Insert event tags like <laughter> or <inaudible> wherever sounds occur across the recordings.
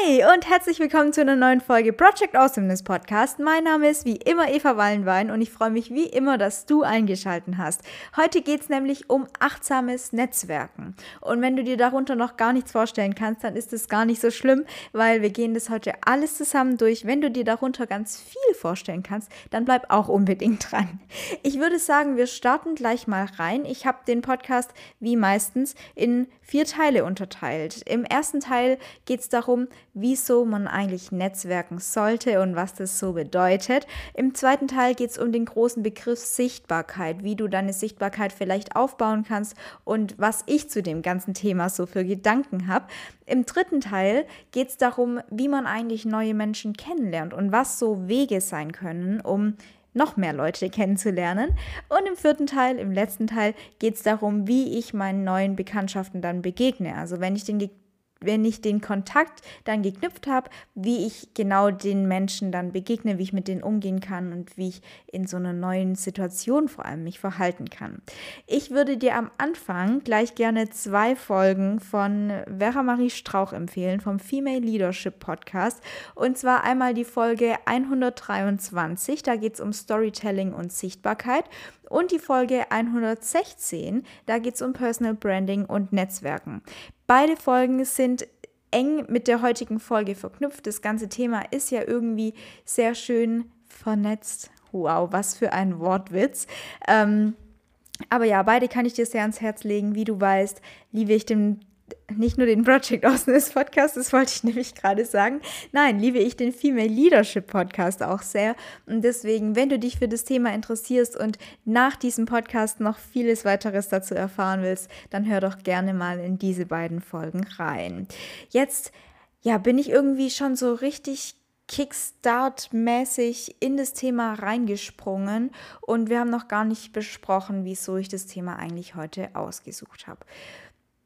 Hi und herzlich willkommen zu einer neuen Folge Project Awesomeness Podcast. Mein Name ist wie immer Eva Wallenwein und ich freue mich wie immer, dass du eingeschaltet hast. Heute geht es nämlich um achtsames Netzwerken. Und wenn du dir darunter noch gar nichts vorstellen kannst, dann ist es gar nicht so schlimm, weil wir gehen das heute alles zusammen durch. Wenn du dir darunter ganz viel vorstellen kannst, dann bleib auch unbedingt dran. Ich würde sagen, wir starten gleich mal rein. Ich habe den Podcast wie meistens in vier Teile unterteilt. Im ersten Teil geht es darum, wieso man eigentlich netzwerken sollte und was das so bedeutet. Im zweiten Teil geht es um den großen Begriff Sichtbarkeit, wie du deine Sichtbarkeit vielleicht aufbauen kannst und was ich zu dem ganzen Thema so für Gedanken habe. Im dritten Teil geht es darum, wie man eigentlich neue Menschen kennenlernt und was so Wege sein können, um noch mehr Leute kennenzulernen. Und im vierten Teil, im letzten Teil, geht es darum, wie ich meinen neuen Bekanntschaften dann begegne. Also wenn ich den wenn ich den Kontakt dann geknüpft habe, wie ich genau den Menschen dann begegne, wie ich mit denen umgehen kann und wie ich in so einer neuen Situation vor allem mich verhalten kann. Ich würde dir am Anfang gleich gerne zwei Folgen von Vera Marie Strauch empfehlen vom Female Leadership Podcast. Und zwar einmal die Folge 123, da geht es um Storytelling und Sichtbarkeit und die Folge 116, da geht es um Personal Branding und Netzwerken. Beide Folgen sind eng mit der heutigen Folge verknüpft. Das ganze Thema ist ja irgendwie sehr schön vernetzt. Wow, was für ein Wortwitz. Ähm, aber ja, beide kann ich dir sehr ans Herz legen. Wie du weißt, liebe ich den nicht nur den Project Awesomeness Podcast, das wollte ich nämlich gerade sagen. Nein, liebe ich den Female Leadership Podcast auch sehr. Und deswegen, wenn du dich für das Thema interessierst und nach diesem Podcast noch vieles weiteres dazu erfahren willst, dann hör doch gerne mal in diese beiden Folgen rein. Jetzt, ja, bin ich irgendwie schon so richtig Kickstart-mäßig in das Thema reingesprungen und wir haben noch gar nicht besprochen, wieso ich das Thema eigentlich heute ausgesucht habe.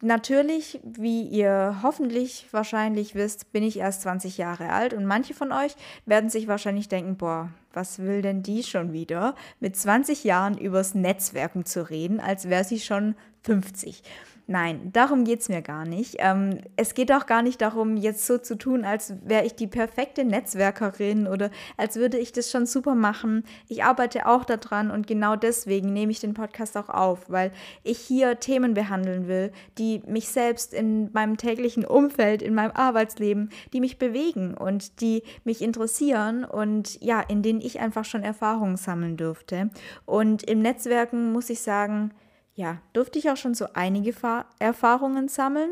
Natürlich, wie ihr hoffentlich wahrscheinlich wisst, bin ich erst 20 Jahre alt und manche von euch werden sich wahrscheinlich denken, boah, was will denn die schon wieder, mit 20 Jahren übers Netzwerken zu reden, als wäre sie schon 50. Nein, darum geht es mir gar nicht. Ähm, es geht auch gar nicht darum, jetzt so zu tun, als wäre ich die perfekte Netzwerkerin oder als würde ich das schon super machen. Ich arbeite auch daran und genau deswegen nehme ich den Podcast auch auf, weil ich hier Themen behandeln will, die mich selbst in meinem täglichen Umfeld, in meinem Arbeitsleben, die mich bewegen und die mich interessieren und ja, in denen ich einfach schon Erfahrungen sammeln dürfte. Und im Netzwerken muss ich sagen, ja, durfte ich auch schon so einige Fa Erfahrungen sammeln.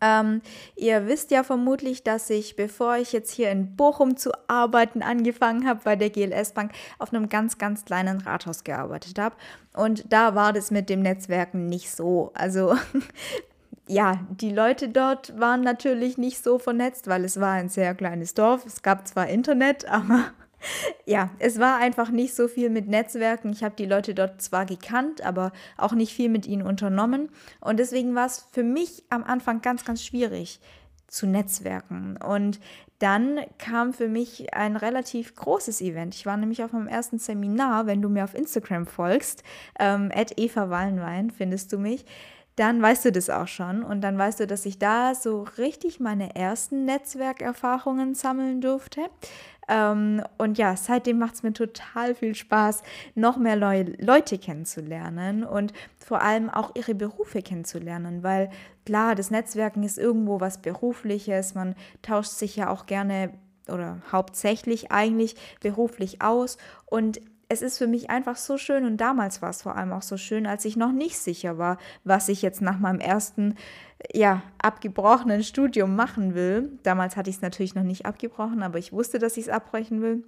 Ähm, ihr wisst ja vermutlich, dass ich, bevor ich jetzt hier in Bochum zu arbeiten angefangen habe, bei der GLS Bank auf einem ganz, ganz kleinen Rathaus gearbeitet habe. Und da war das mit dem Netzwerken nicht so. Also <laughs> ja, die Leute dort waren natürlich nicht so vernetzt, weil es war ein sehr kleines Dorf. Es gab zwar Internet, aber ja, es war einfach nicht so viel mit Netzwerken. Ich habe die Leute dort zwar gekannt, aber auch nicht viel mit ihnen unternommen. Und deswegen war es für mich am Anfang ganz, ganz schwierig zu netzwerken. Und dann kam für mich ein relativ großes Event. Ich war nämlich auf meinem ersten Seminar, wenn du mir auf Instagram folgst, ähm, Eva Wallenwein findest du mich dann weißt du das auch schon und dann weißt du, dass ich da so richtig meine ersten Netzwerkerfahrungen sammeln durfte. Ähm, und ja, seitdem macht es mir total viel Spaß, noch mehr Leu Leute kennenzulernen und vor allem auch ihre Berufe kennenzulernen, weil klar, das Netzwerken ist irgendwo was Berufliches, man tauscht sich ja auch gerne oder hauptsächlich eigentlich beruflich aus. Und es ist für mich einfach so schön und damals war es vor allem auch so schön, als ich noch nicht sicher war, was ich jetzt nach meinem ersten, ja, abgebrochenen Studium machen will. Damals hatte ich es natürlich noch nicht abgebrochen, aber ich wusste, dass ich es abbrechen will.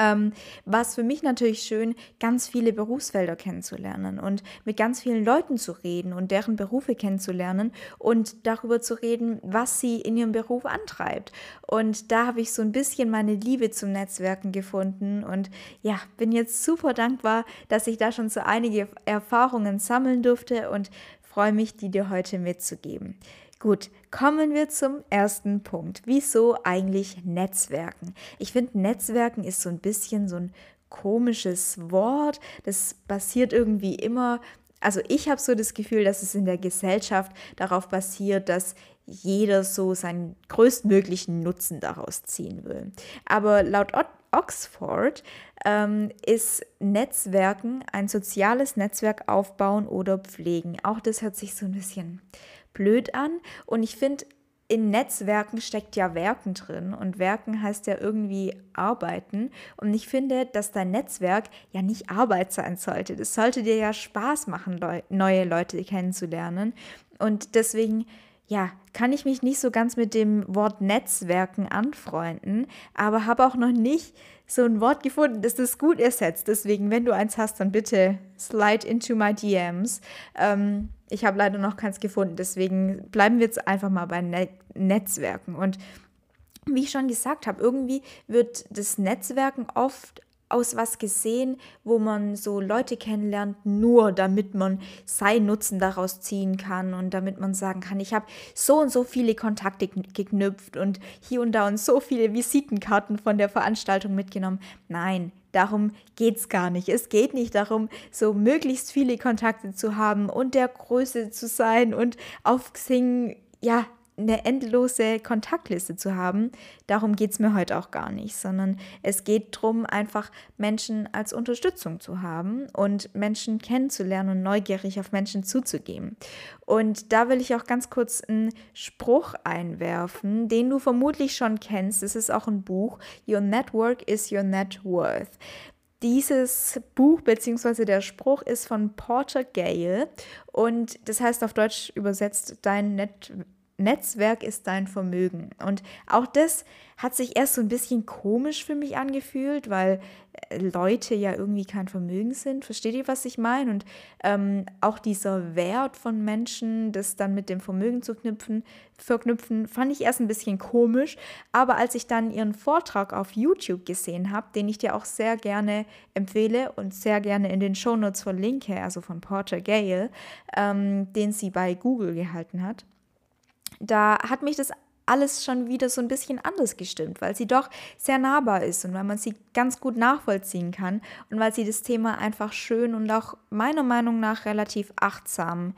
Ähm, war es für mich natürlich schön, ganz viele Berufsfelder kennenzulernen und mit ganz vielen Leuten zu reden und deren Berufe kennenzulernen und darüber zu reden, was sie in ihrem Beruf antreibt. Und da habe ich so ein bisschen meine Liebe zum Netzwerken gefunden und ja, bin jetzt super dankbar, dass ich da schon so einige Erfahrungen sammeln durfte und freue mich, die dir heute mitzugeben. Gut, kommen wir zum ersten Punkt. Wieso eigentlich Netzwerken? Ich finde, Netzwerken ist so ein bisschen so ein komisches Wort. Das basiert irgendwie immer, also ich habe so das Gefühl, dass es in der Gesellschaft darauf basiert, dass jeder so seinen größtmöglichen Nutzen daraus ziehen will. Aber laut Oxford ähm, ist Netzwerken ein soziales Netzwerk aufbauen oder pflegen. Auch das hört sich so ein bisschen blöd an. Und ich finde, in Netzwerken steckt ja Werken drin und Werken heißt ja irgendwie arbeiten. Und ich finde, dass dein Netzwerk ja nicht Arbeit sein sollte. Das sollte dir ja Spaß machen, neue Leute kennenzulernen. Und deswegen ja, kann ich mich nicht so ganz mit dem Wort Netzwerken anfreunden, aber habe auch noch nicht so ein Wort gefunden, das das gut ersetzt. Deswegen, wenn du eins hast, dann bitte slide into my DMs. Ähm, ich habe leider noch keins gefunden, deswegen bleiben wir jetzt einfach mal bei Net Netzwerken. Und wie ich schon gesagt habe, irgendwie wird das Netzwerken oft aus was gesehen, wo man so Leute kennenlernt, nur damit man seinen Nutzen daraus ziehen kann und damit man sagen kann, ich habe so und so viele Kontakte geknüpft und hier und da und so viele Visitenkarten von der Veranstaltung mitgenommen. Nein, darum geht es gar nicht. Es geht nicht darum, so möglichst viele Kontakte zu haben und der Größe zu sein und auf Xing ja, eine endlose Kontaktliste zu haben. Darum geht es mir heute auch gar nicht, sondern es geht darum, einfach Menschen als Unterstützung zu haben und Menschen kennenzulernen und neugierig auf Menschen zuzugehen. Und da will ich auch ganz kurz einen Spruch einwerfen, den du vermutlich schon kennst. Es ist auch ein Buch. Your Network is your net worth. Dieses Buch bzw. der Spruch ist von Porter Gale und das heißt auf Deutsch übersetzt, dein Network Netzwerk ist dein Vermögen. Und auch das hat sich erst so ein bisschen komisch für mich angefühlt, weil äh, Leute ja irgendwie kein Vermögen sind. Versteht ihr, was ich meine? Und ähm, auch dieser Wert von Menschen, das dann mit dem Vermögen zu knüpfen, verknüpfen, fand ich erst ein bisschen komisch. Aber als ich dann ihren Vortrag auf YouTube gesehen habe, den ich dir auch sehr gerne empfehle und sehr gerne in den Shownotes verlinke, also von Porter Gale, ähm, den sie bei Google gehalten hat, da hat mich das alles schon wieder so ein bisschen anders gestimmt, weil sie doch sehr nahbar ist und weil man sie ganz gut nachvollziehen kann und weil sie das Thema einfach schön und auch meiner Meinung nach relativ achtsam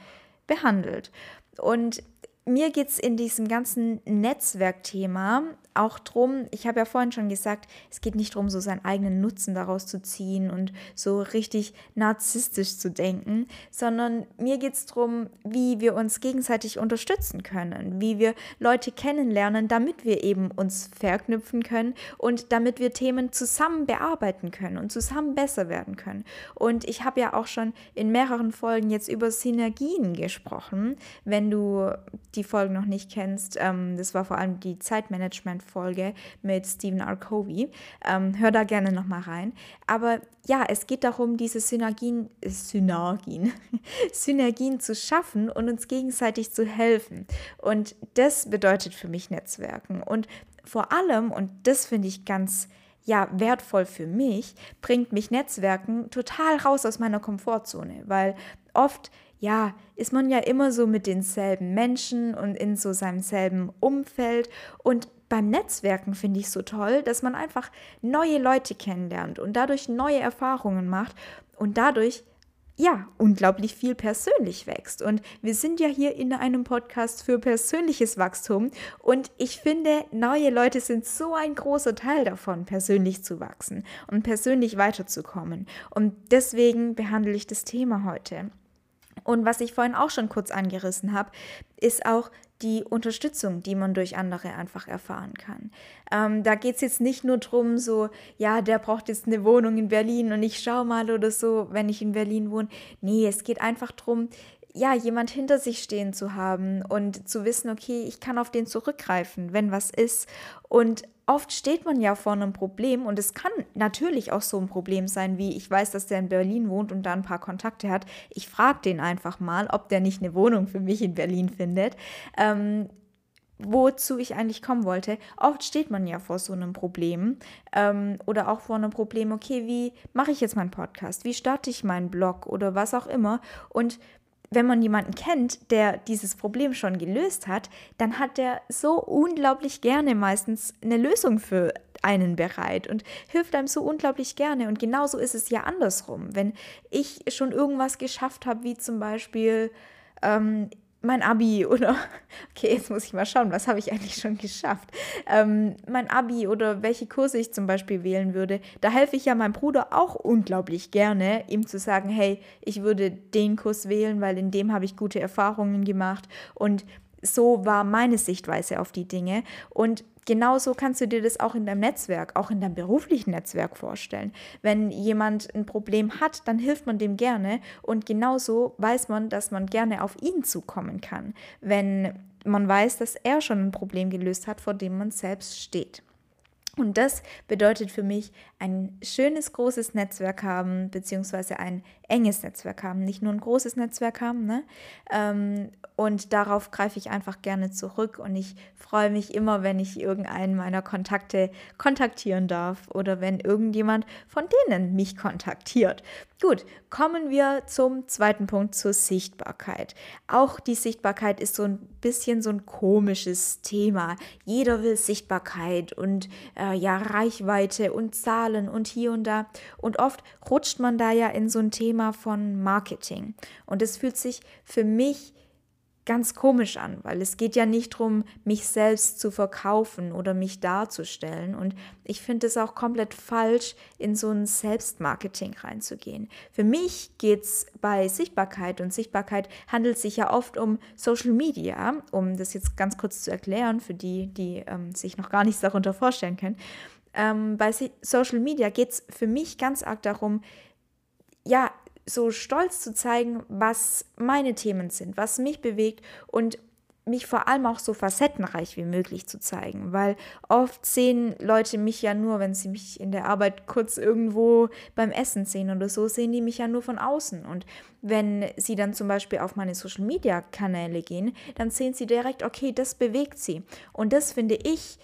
behandelt. Und mir geht es in diesem ganzen Netzwerkthema auch drum, ich habe ja vorhin schon gesagt, es geht nicht darum, so seinen eigenen Nutzen daraus zu ziehen und so richtig narzisstisch zu denken, sondern mir geht es darum, wie wir uns gegenseitig unterstützen können, wie wir Leute kennenlernen, damit wir eben uns verknüpfen können und damit wir Themen zusammen bearbeiten können und zusammen besser werden können. Und ich habe ja auch schon in mehreren Folgen jetzt über Synergien gesprochen. Wenn du die Folgen noch nicht kennst, ähm, das war vor allem die Zeitmanagement Folge mit Stephen R. Covey. Ähm, hör da gerne nochmal rein. Aber ja, es geht darum, diese Synergien, Synergien, <laughs> Synergien zu schaffen und uns gegenseitig zu helfen. Und das bedeutet für mich Netzwerken. Und vor allem, und das finde ich ganz ja, wertvoll für mich, bringt mich Netzwerken total raus aus meiner Komfortzone, weil oft ja, ist man ja immer so mit denselben Menschen und in so seinem selben Umfeld und beim Netzwerken finde ich so toll, dass man einfach neue Leute kennenlernt und dadurch neue Erfahrungen macht und dadurch ja, unglaublich viel persönlich wächst. Und wir sind ja hier in einem Podcast für persönliches Wachstum. Und ich finde, neue Leute sind so ein großer Teil davon, persönlich zu wachsen und persönlich weiterzukommen. Und deswegen behandle ich das Thema heute. Und was ich vorhin auch schon kurz angerissen habe, ist auch die Unterstützung, die man durch andere einfach erfahren kann. Ähm, da geht es jetzt nicht nur darum, so, ja, der braucht jetzt eine Wohnung in Berlin und ich schau mal oder so, wenn ich in Berlin wohne. Nee, es geht einfach darum, ja, jemand hinter sich stehen zu haben und zu wissen, okay, ich kann auf den zurückgreifen, wenn was ist. Und oft steht man ja vor einem Problem und es kann natürlich auch so ein Problem sein, wie ich weiß, dass der in Berlin wohnt und da ein paar Kontakte hat. Ich frage den einfach mal, ob der nicht eine Wohnung für mich in Berlin findet. Ähm, wozu ich eigentlich kommen wollte. Oft steht man ja vor so einem Problem ähm, oder auch vor einem Problem, okay, wie mache ich jetzt meinen Podcast? Wie starte ich meinen Blog oder was auch immer? Und wenn man jemanden kennt, der dieses Problem schon gelöst hat, dann hat der so unglaublich gerne meistens eine Lösung für einen bereit und hilft einem so unglaublich gerne. Und genauso ist es ja andersrum. Wenn ich schon irgendwas geschafft habe, wie zum Beispiel ähm, mein Abi oder, <laughs> okay, jetzt muss ich mal schauen, was habe ich eigentlich schon geschafft? Ähm, mein Abi oder welche Kurse ich zum Beispiel wählen würde, da helfe ich ja meinem Bruder auch unglaublich gerne, ihm zu sagen, hey, ich würde den Kurs wählen, weil in dem habe ich gute Erfahrungen gemacht und so war meine Sichtweise auf die Dinge. Und genauso kannst du dir das auch in deinem Netzwerk, auch in deinem beruflichen Netzwerk vorstellen. Wenn jemand ein Problem hat, dann hilft man dem gerne und genauso weiß man, dass man gerne auf ihn zukommen kann, wenn man weiß, dass er schon ein Problem gelöst hat, vor dem man selbst steht. Und das bedeutet für mich ein schönes, großes Netzwerk haben, beziehungsweise ein enges Netzwerk haben, nicht nur ein großes Netzwerk haben. Ne? Ähm, und darauf greife ich einfach gerne zurück und ich freue mich immer, wenn ich irgendeinen meiner Kontakte kontaktieren darf oder wenn irgendjemand von denen mich kontaktiert. Gut, kommen wir zum zweiten Punkt, zur Sichtbarkeit. Auch die Sichtbarkeit ist so ein bisschen so ein komisches Thema. Jeder will Sichtbarkeit und äh, ja, Reichweite und Zahlen und hier und da. Und oft rutscht man da ja in so ein Thema von Marketing. Und es fühlt sich für mich ganz komisch an, weil es geht ja nicht darum, mich selbst zu verkaufen oder mich darzustellen. Und ich finde es auch komplett falsch, in so ein Selbstmarketing reinzugehen. Für mich geht es bei Sichtbarkeit und Sichtbarkeit handelt sich ja oft um Social Media, um das jetzt ganz kurz zu erklären, für die, die ähm, sich noch gar nichts darunter vorstellen können. Ähm, bei Social Media geht es für mich ganz arg darum, ja, so stolz zu zeigen, was meine Themen sind, was mich bewegt und mich vor allem auch so facettenreich wie möglich zu zeigen, weil oft sehen Leute mich ja nur, wenn sie mich in der Arbeit kurz irgendwo beim Essen sehen oder so, sehen die mich ja nur von außen. Und wenn sie dann zum Beispiel auf meine Social-Media-Kanäle gehen, dann sehen sie direkt, okay, das bewegt sie. Und das finde ich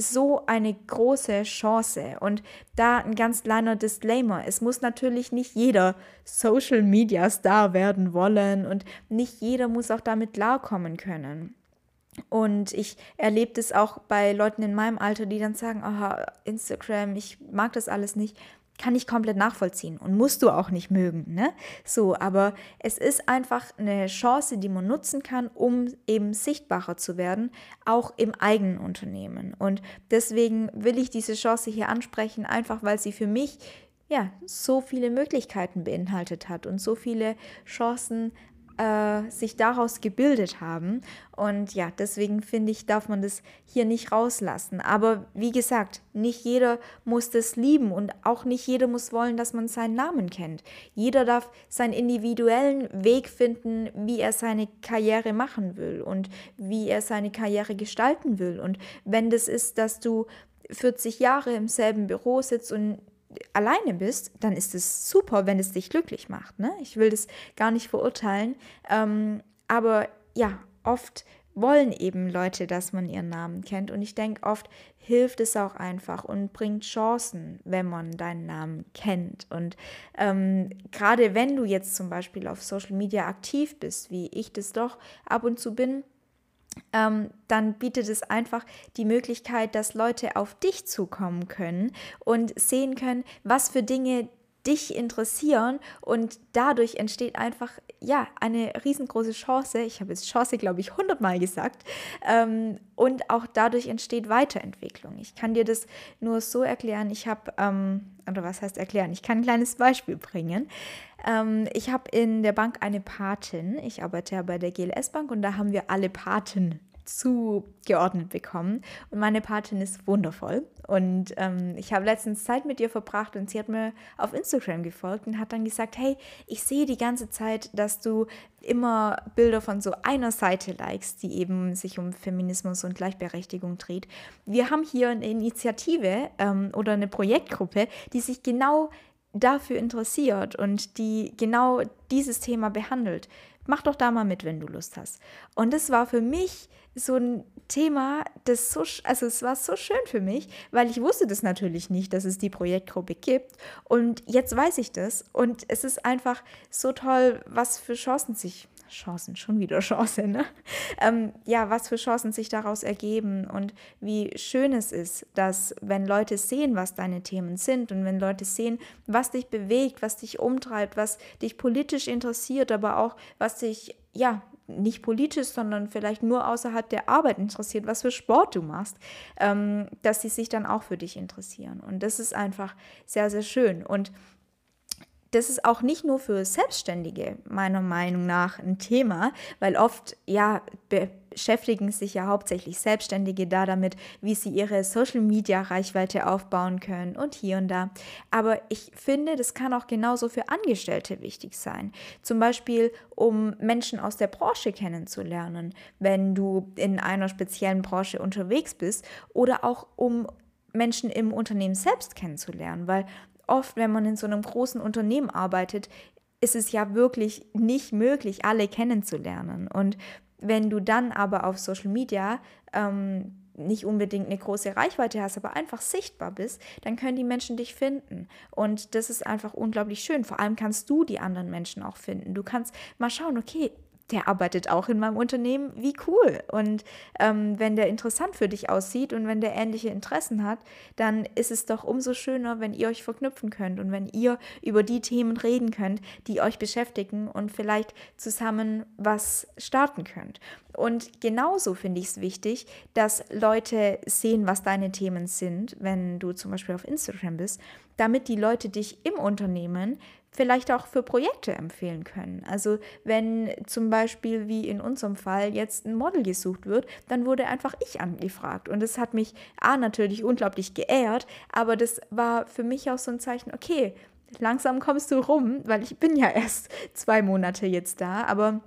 so eine große Chance. Und da ein ganz kleiner Disclaimer. Es muss natürlich nicht jeder Social Media Star werden wollen und nicht jeder muss auch damit klarkommen können. Und ich erlebe das auch bei Leuten in meinem Alter, die dann sagen, aha, Instagram, ich mag das alles nicht kann ich komplett nachvollziehen und musst du auch nicht mögen, ne? So, aber es ist einfach eine Chance, die man nutzen kann, um eben sichtbarer zu werden, auch im eigenen Unternehmen. Und deswegen will ich diese Chance hier ansprechen, einfach weil sie für mich ja so viele Möglichkeiten beinhaltet hat und so viele Chancen äh, sich daraus gebildet haben. Und ja, deswegen finde ich, darf man das hier nicht rauslassen. Aber wie gesagt, nicht jeder muss das lieben und auch nicht jeder muss wollen, dass man seinen Namen kennt. Jeder darf seinen individuellen Weg finden, wie er seine Karriere machen will und wie er seine Karriere gestalten will. Und wenn das ist, dass du 40 Jahre im selben Büro sitzt und alleine bist, dann ist es super, wenn es dich glücklich macht. Ne? Ich will das gar nicht verurteilen. Ähm, aber ja, oft wollen eben Leute, dass man ihren Namen kennt. Und ich denke, oft hilft es auch einfach und bringt Chancen, wenn man deinen Namen kennt. Und ähm, gerade wenn du jetzt zum Beispiel auf Social Media aktiv bist, wie ich das doch ab und zu bin, ähm, dann bietet es einfach die Möglichkeit, dass Leute auf dich zukommen können und sehen können, was für Dinge dich interessieren. Und dadurch entsteht einfach ja eine riesengroße Chance. Ich habe jetzt Chance, glaube ich, hundertmal gesagt. Ähm, und auch dadurch entsteht Weiterentwicklung. Ich kann dir das nur so erklären. Ich habe, ähm, oder was heißt erklären? Ich kann ein kleines Beispiel bringen. Ähm, ich habe in der Bank eine Patin. Ich arbeite ja bei der GLS Bank und da haben wir alle Paten zugeordnet bekommen. Und meine Patin ist wundervoll. Und ähm, ich habe letztens Zeit mit ihr verbracht und sie hat mir auf Instagram gefolgt und hat dann gesagt, hey, ich sehe die ganze Zeit, dass du immer Bilder von so einer Seite likest, die eben sich um Feminismus und Gleichberechtigung dreht. Wir haben hier eine Initiative ähm, oder eine Projektgruppe, die sich genau dafür interessiert und die genau dieses Thema behandelt. Mach doch da mal mit, wenn du Lust hast. Und das war für mich so ein Thema, das so, also es war so schön für mich, weil ich wusste das natürlich nicht, dass es die Projektgruppe gibt. Und jetzt weiß ich das. Und es ist einfach so toll, was für Chancen sich Chancen, schon wieder Chance, ne? Ähm, ja, was für Chancen sich daraus ergeben und wie schön es ist, dass wenn Leute sehen, was deine Themen sind und wenn Leute sehen, was dich bewegt, was dich umtreibt, was dich politisch interessiert, aber auch was dich, ja, nicht politisch, sondern vielleicht nur außerhalb der Arbeit interessiert, was für Sport du machst, ähm, dass sie sich dann auch für dich interessieren. Und das ist einfach sehr, sehr schön. Und das ist auch nicht nur für Selbstständige meiner Meinung nach ein Thema, weil oft ja beschäftigen sich ja hauptsächlich Selbstständige da damit, wie sie ihre Social Media Reichweite aufbauen können und hier und da. Aber ich finde, das kann auch genauso für Angestellte wichtig sein. Zum Beispiel, um Menschen aus der Branche kennenzulernen, wenn du in einer speziellen Branche unterwegs bist oder auch um Menschen im Unternehmen selbst kennenzulernen, weil oft, wenn man in so einem großen Unternehmen arbeitet, ist es ja wirklich nicht möglich, alle kennenzulernen. Und wenn du dann aber auf Social Media ähm, nicht unbedingt eine große Reichweite hast, aber einfach sichtbar bist, dann können die Menschen dich finden. Und das ist einfach unglaublich schön. Vor allem kannst du die anderen Menschen auch finden. Du kannst mal schauen, okay, der arbeitet auch in meinem Unternehmen, wie cool. Und ähm, wenn der interessant für dich aussieht und wenn der ähnliche Interessen hat, dann ist es doch umso schöner, wenn ihr euch verknüpfen könnt und wenn ihr über die Themen reden könnt, die euch beschäftigen und vielleicht zusammen was starten könnt. Und genauso finde ich es wichtig, dass Leute sehen, was deine Themen sind, wenn du zum Beispiel auf Instagram bist, damit die Leute dich im Unternehmen vielleicht auch für Projekte empfehlen können. Also wenn zum Beispiel wie in unserem Fall jetzt ein Model gesucht wird, dann wurde einfach ich angefragt. Und das hat mich A natürlich unglaublich geehrt, aber das war für mich auch so ein Zeichen, okay, langsam kommst du rum, weil ich bin ja <laughs> erst zwei Monate jetzt da, aber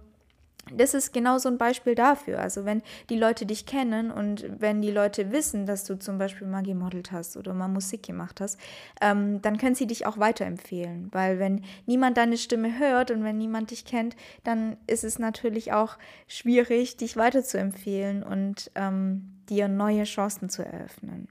das ist genau so ein Beispiel dafür. Also wenn die Leute dich kennen und wenn die Leute wissen, dass du zum Beispiel mal gemodelt hast oder mal Musik gemacht hast, ähm, dann können sie dich auch weiterempfehlen. Weil wenn niemand deine Stimme hört und wenn niemand dich kennt, dann ist es natürlich auch schwierig, dich weiterzuempfehlen und ähm, dir neue Chancen zu eröffnen.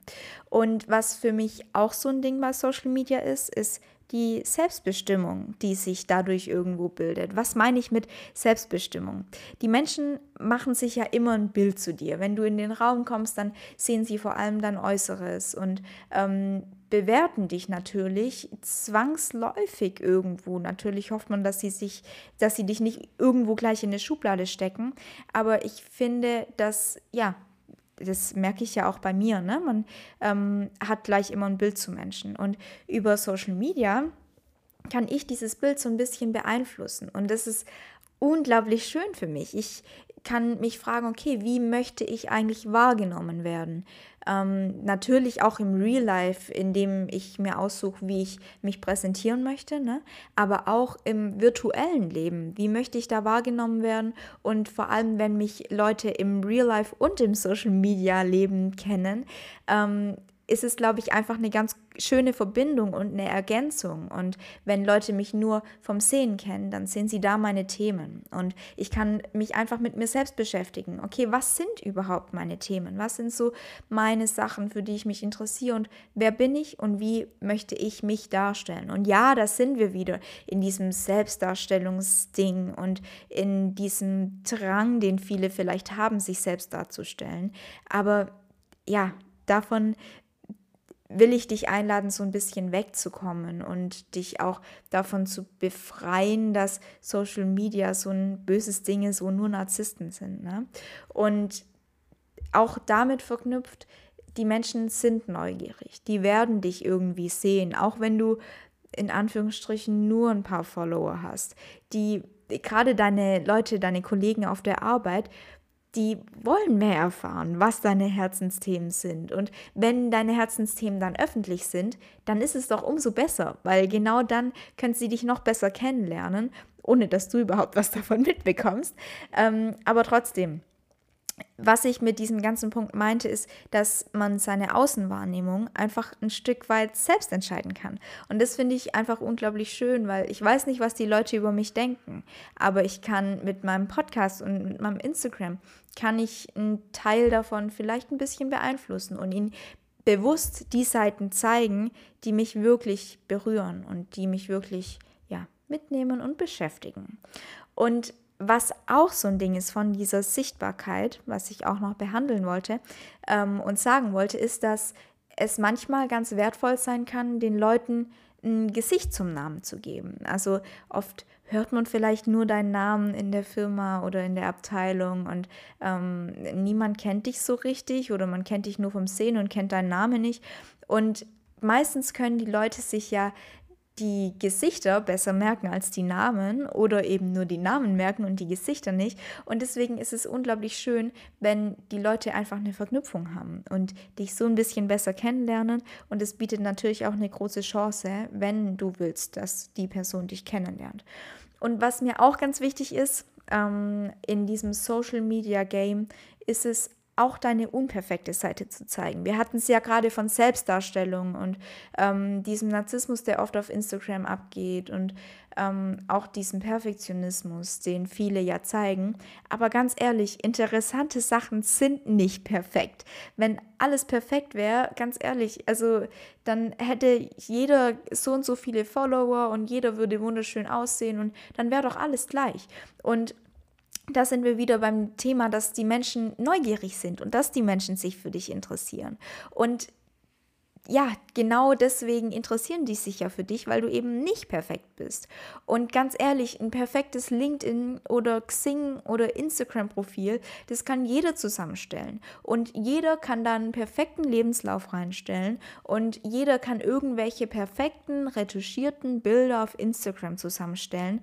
Und was für mich auch so ein Ding bei Social Media ist, ist die Selbstbestimmung, die sich dadurch irgendwo bildet. Was meine ich mit Selbstbestimmung? Die Menschen machen sich ja immer ein Bild zu dir. Wenn du in den Raum kommst, dann sehen sie vor allem dein Äußeres und ähm, bewerten dich natürlich zwangsläufig irgendwo. Natürlich hofft man, dass sie sich, dass sie dich nicht irgendwo gleich in eine Schublade stecken. Aber ich finde, dass ja das merke ich ja auch bei mir, ne? man ähm, hat gleich immer ein Bild zu Menschen. Und über Social Media kann ich dieses Bild so ein bisschen beeinflussen. Und das ist unglaublich schön für mich. Ich kann mich fragen, okay, wie möchte ich eigentlich wahrgenommen werden? Ähm, natürlich auch im Real Life, in dem ich mir aussuche, wie ich mich präsentieren möchte, ne? aber auch im virtuellen Leben. Wie möchte ich da wahrgenommen werden? Und vor allem, wenn mich Leute im Real Life und im Social Media Leben kennen, ähm, ist es, glaube ich, einfach eine ganz schöne Verbindung und eine Ergänzung. Und wenn Leute mich nur vom Sehen kennen, dann sehen sie da meine Themen. Und ich kann mich einfach mit mir selbst beschäftigen. Okay, was sind überhaupt meine Themen? Was sind so meine Sachen, für die ich mich interessiere? Und wer bin ich und wie möchte ich mich darstellen? Und ja, da sind wir wieder in diesem Selbstdarstellungsding und in diesem Drang, den viele vielleicht haben, sich selbst darzustellen. Aber ja, davon will ich dich einladen, so ein bisschen wegzukommen und dich auch davon zu befreien, dass Social Media so ein böses Ding ist, wo nur Narzissten sind. Ne? Und auch damit verknüpft, die Menschen sind neugierig, die werden dich irgendwie sehen, auch wenn du in Anführungsstrichen nur ein paar Follower hast. Die gerade deine Leute, deine Kollegen auf der Arbeit die wollen mehr erfahren, was deine Herzensthemen sind. Und wenn deine Herzensthemen dann öffentlich sind, dann ist es doch umso besser, weil genau dann können sie dich noch besser kennenlernen, ohne dass du überhaupt was <laughs> davon mitbekommst. Ähm, aber trotzdem, was ich mit diesem ganzen Punkt meinte, ist, dass man seine Außenwahrnehmung einfach ein Stück weit selbst entscheiden kann. Und das finde ich einfach unglaublich schön, weil ich weiß nicht, was die Leute über mich denken, aber ich kann mit meinem Podcast und mit meinem Instagram, kann ich einen Teil davon vielleicht ein bisschen beeinflussen und ihnen bewusst die Seiten zeigen, die mich wirklich berühren und die mich wirklich ja, mitnehmen und beschäftigen. Und was auch so ein Ding ist von dieser Sichtbarkeit, was ich auch noch behandeln wollte ähm, und sagen wollte, ist, dass es manchmal ganz wertvoll sein kann, den Leuten ein Gesicht zum Namen zu geben. Also oft hört man vielleicht nur deinen Namen in der Firma oder in der Abteilung und ähm, niemand kennt dich so richtig oder man kennt dich nur vom Sehen und kennt deinen Namen nicht. Und meistens können die Leute sich ja die Gesichter besser merken als die Namen oder eben nur die Namen merken und die Gesichter nicht. Und deswegen ist es unglaublich schön, wenn die Leute einfach eine Verknüpfung haben und dich so ein bisschen besser kennenlernen. Und es bietet natürlich auch eine große Chance, wenn du willst, dass die Person dich kennenlernt. Und was mir auch ganz wichtig ist, ähm, in diesem Social Media Game, ist es auch deine unperfekte Seite zu zeigen. Wir hatten es ja gerade von Selbstdarstellung und ähm, diesem Narzissmus, der oft auf Instagram abgeht und ähm, auch diesem Perfektionismus, den viele ja zeigen. Aber ganz ehrlich, interessante Sachen sind nicht perfekt. Wenn alles perfekt wäre, ganz ehrlich, also dann hätte jeder so und so viele Follower und jeder würde wunderschön aussehen und dann wäre doch alles gleich. Und da sind wir wieder beim Thema, dass die Menschen neugierig sind und dass die Menschen sich für dich interessieren. Und ja, genau deswegen interessieren die sich ja für dich, weil du eben nicht perfekt bist. Und ganz ehrlich, ein perfektes LinkedIn oder Xing oder Instagram-Profil, das kann jeder zusammenstellen. Und jeder kann da einen perfekten Lebenslauf reinstellen und jeder kann irgendwelche perfekten, retuschierten Bilder auf Instagram zusammenstellen.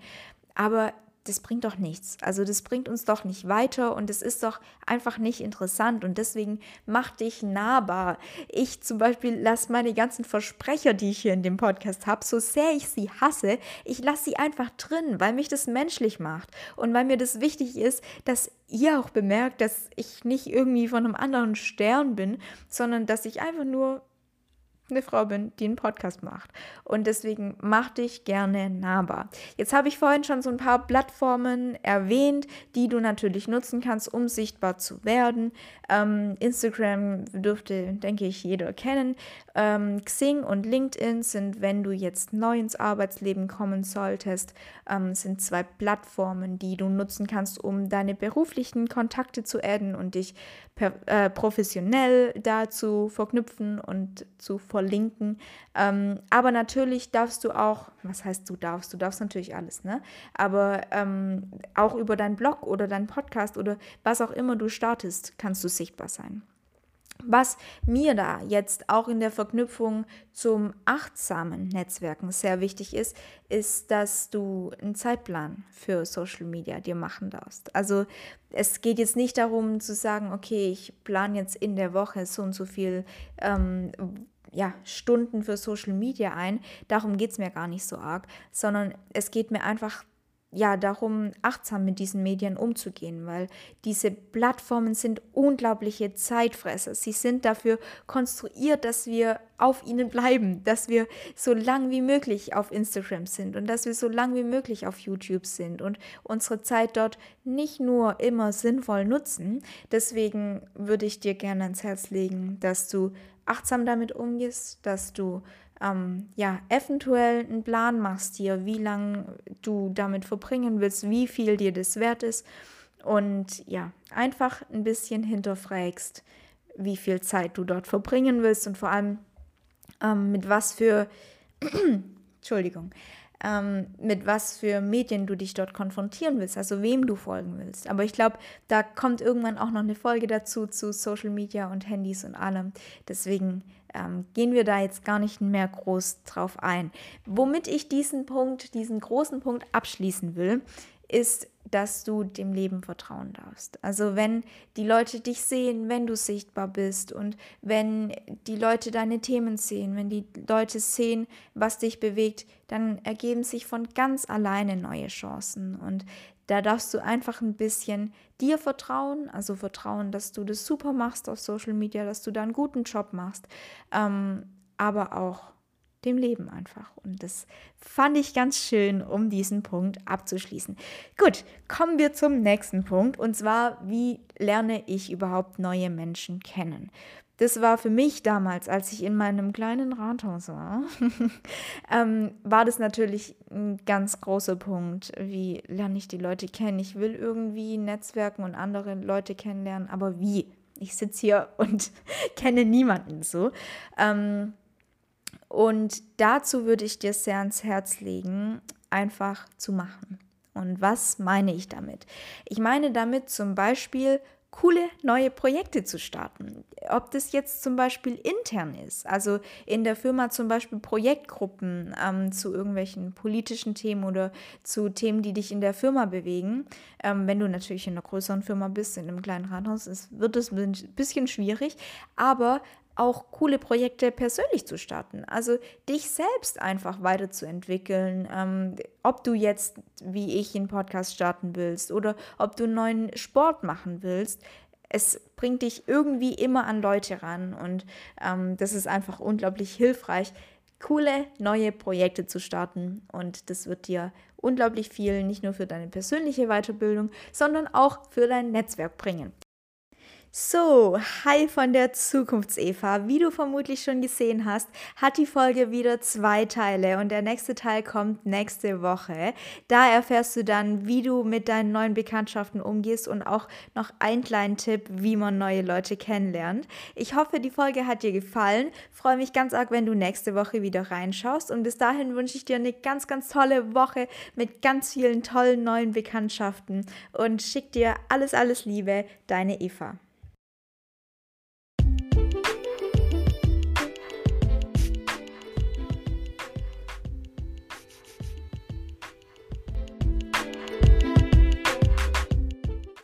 Aber das bringt doch nichts. Also das bringt uns doch nicht weiter und es ist doch einfach nicht interessant und deswegen mach dich nahbar. Ich zum Beispiel lasse meine ganzen Versprecher, die ich hier in dem Podcast habe, so sehr ich sie hasse, ich lasse sie einfach drin, weil mich das menschlich macht und weil mir das wichtig ist, dass ihr auch bemerkt, dass ich nicht irgendwie von einem anderen Stern bin, sondern dass ich einfach nur eine Frau bin, die einen Podcast macht. Und deswegen mach dich gerne nahbar. Jetzt habe ich vorhin schon so ein paar Plattformen erwähnt, die du natürlich nutzen kannst, um sichtbar zu werden. Ähm, Instagram dürfte, denke ich, jeder kennen. Ähm, Xing und LinkedIn sind, wenn du jetzt neu ins Arbeitsleben kommen solltest, ähm, sind zwei Plattformen, die du nutzen kannst, um deine beruflichen Kontakte zu adden und dich per, äh, professionell dazu verknüpfen und zu verlinken. Ähm, aber natürlich darfst du auch, was heißt du darfst, du darfst natürlich alles, ne? Aber ähm, auch über deinen Blog oder deinen Podcast oder was auch immer du startest, kannst du sichtbar sein. Was mir da jetzt auch in der Verknüpfung zum achtsamen Netzwerken sehr wichtig ist, ist, dass du einen Zeitplan für Social Media dir machen darfst. Also es geht jetzt nicht darum zu sagen, okay, ich plane jetzt in der Woche so und so viel ähm, ja, Stunden für Social Media ein. Darum geht es mir gar nicht so arg, sondern es geht mir einfach ja, darum, achtsam mit diesen Medien umzugehen, weil diese Plattformen sind unglaubliche Zeitfresser. Sie sind dafür konstruiert, dass wir auf ihnen bleiben, dass wir so lang wie möglich auf Instagram sind und dass wir so lang wie möglich auf YouTube sind und unsere Zeit dort nicht nur immer sinnvoll nutzen. Deswegen würde ich dir gerne ans Herz legen, dass du achtsam damit umgehst, dass du ähm, ja, eventuell einen Plan machst dir, wie lange du damit verbringen willst, wie viel dir das wert ist und ja, einfach ein bisschen hinterfragst, wie viel Zeit du dort verbringen willst und vor allem ähm, mit was für, <clears throat> Entschuldigung, ähm, mit was für Medien du dich dort konfrontieren willst, also wem du folgen willst. Aber ich glaube, da kommt irgendwann auch noch eine Folge dazu zu Social Media und Handys und allem. Deswegen ähm, gehen wir da jetzt gar nicht mehr groß drauf ein. Womit ich diesen Punkt, diesen großen Punkt abschließen will, ist, dass du dem Leben vertrauen darfst. Also wenn die Leute dich sehen, wenn du sichtbar bist und wenn die Leute deine Themen sehen, wenn die Leute sehen, was dich bewegt, dann ergeben sich von ganz alleine neue Chancen. Und da darfst du einfach ein bisschen dir vertrauen, also vertrauen, dass du das super machst auf Social Media, dass du da einen guten Job machst, ähm, aber auch dem Leben einfach. Und das fand ich ganz schön, um diesen Punkt abzuschließen. Gut, kommen wir zum nächsten Punkt und zwar, wie lerne ich überhaupt neue Menschen kennen? das war für mich damals, als ich in meinem kleinen Rathaus war, <laughs> ähm, war das natürlich ein ganz großer Punkt. Wie lerne ich die Leute kennen? Ich will irgendwie Netzwerken und andere Leute kennenlernen, aber wie? Ich sitze hier und <laughs> kenne niemanden so. Ähm, und dazu würde ich dir sehr ans Herz legen, einfach zu machen. Und was meine ich damit? Ich meine damit zum Beispiel coole neue Projekte zu starten. Ob das jetzt zum Beispiel intern ist, also in der Firma zum Beispiel Projektgruppen ähm, zu irgendwelchen politischen Themen oder zu Themen, die dich in der Firma bewegen. Ähm, wenn du natürlich in einer größeren Firma bist, in einem kleinen Rathaus, ist, wird es ein bisschen schwierig, aber auch coole Projekte persönlich zu starten. Also dich selbst einfach weiterzuentwickeln. Ähm, ob du jetzt, wie ich, einen Podcast starten willst oder ob du einen neuen Sport machen willst. Es bringt dich irgendwie immer an Leute ran und ähm, das ist einfach unglaublich hilfreich, coole neue Projekte zu starten. Und das wird dir unglaublich viel, nicht nur für deine persönliche Weiterbildung, sondern auch für dein Netzwerk bringen. So, hi von der Zukunfts-Eva. Wie du vermutlich schon gesehen hast, hat die Folge wieder zwei Teile und der nächste Teil kommt nächste Woche. Da erfährst du dann, wie du mit deinen neuen Bekanntschaften umgehst und auch noch einen kleinen Tipp, wie man neue Leute kennenlernt. Ich hoffe, die Folge hat dir gefallen. Freue mich ganz arg, wenn du nächste Woche wieder reinschaust und bis dahin wünsche ich dir eine ganz, ganz tolle Woche mit ganz vielen tollen neuen Bekanntschaften und schick dir alles, alles Liebe, deine Eva.